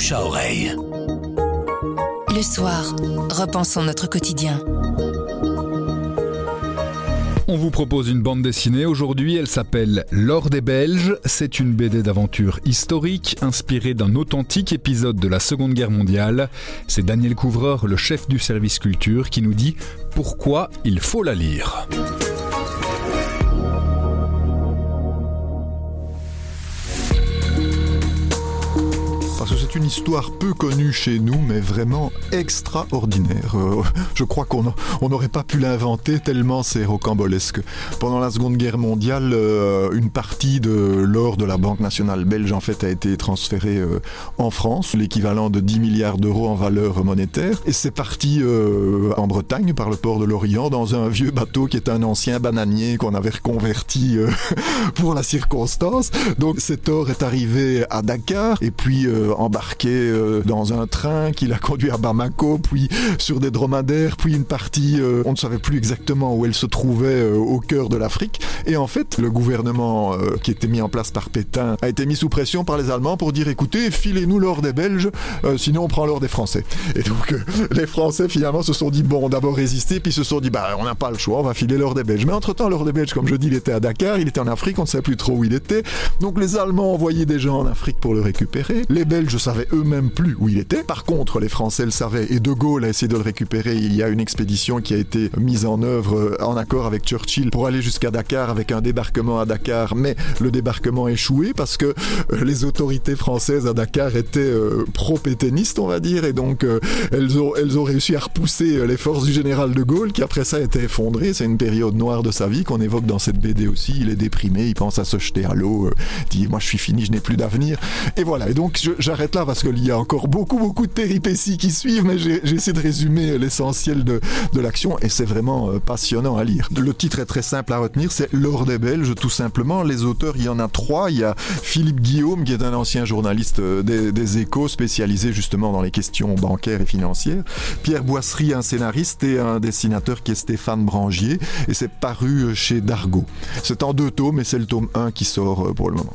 bouche à oreille. Le soir, repensons notre quotidien. On vous propose une bande dessinée. Aujourd'hui, elle s'appelle L'Or des Belges. C'est une BD d'aventure historique inspirée d'un authentique épisode de la Seconde Guerre mondiale. C'est Daniel Couvreur, le chef du service culture, qui nous dit pourquoi il faut la lire. Une histoire peu connue chez nous, mais vraiment extraordinaire. Euh, je crois qu'on n'aurait pas pu l'inventer tellement c'est rocambolesque. Pendant la Seconde Guerre mondiale, euh, une partie de l'or de la Banque nationale belge en fait a été transférée euh, en France, l'équivalent de 10 milliards d'euros en valeur monétaire, et c'est parti en Bretagne par le port de l'Orient dans un vieux bateau qui est un ancien bananier qu'on avait reconverti pour la circonstance. Donc cet or est arrivé à Dakar et puis euh, dans un train qui l'a conduit à Bamako, puis sur des dromadaires, puis une partie, euh, on ne savait plus exactement où elle se trouvait euh, au cœur de l'Afrique. Et en fait, le gouvernement qui était mis en place par Pétain a été mis sous pression par les Allemands pour dire écoutez, filez-nous l'or des Belges, sinon on prend l'or des Français. Et donc les Français finalement se sont dit bon, d'abord résister, puis se sont dit bah on n'a pas le choix, on va filer l'or des Belges. Mais entre-temps, l'or des Belges, comme je dis, il était à Dakar, il était en Afrique, on ne sait plus trop où il était. Donc les Allemands envoyaient des gens en Afrique pour le récupérer. Les Belges savaient eux-mêmes plus où il était. Par contre, les Français le savaient et De Gaulle a essayé de le récupérer. Il y a une expédition qui a été mise en œuvre euh, en accord avec Churchill pour aller jusqu'à Dakar avec un débarquement à Dakar, mais le débarquement a échoué parce que euh, les autorités françaises à Dakar étaient euh, pro-pétainistes, on va dire, et donc elles, ont, elles ont réussi à repousser les forces du général de Gaulle qui après ça a été effondré. C'est une période noire de sa vie qu'on évoque dans cette BD aussi. Il est déprimé, il pense à se jeter à l'eau, dit moi je suis fini, je n'ai plus d'avenir. Et voilà, et donc j'arrête là parce qu'il y a encore beaucoup, beaucoup de péripéties qui suivent, mais j'ai essayé de résumer l'essentiel de, de l'action et c'est vraiment euh, passionnant à lire. Le titre est très simple à retenir, c'est L'or des Belges, tout simplement. Les auteurs, il y en a trois. Il y a Philippe Guillaume, qui est un ancien journaliste euh, des, échos, spécialisé justement dans les questions bancaires et financières. Pierre Boisserie, un scénariste, et un dessinateur qui est Stéphane Brangier, et c'est paru chez Dargaud. C'est en deux tomes, et c'est le tome 1 qui sort euh, pour le moment.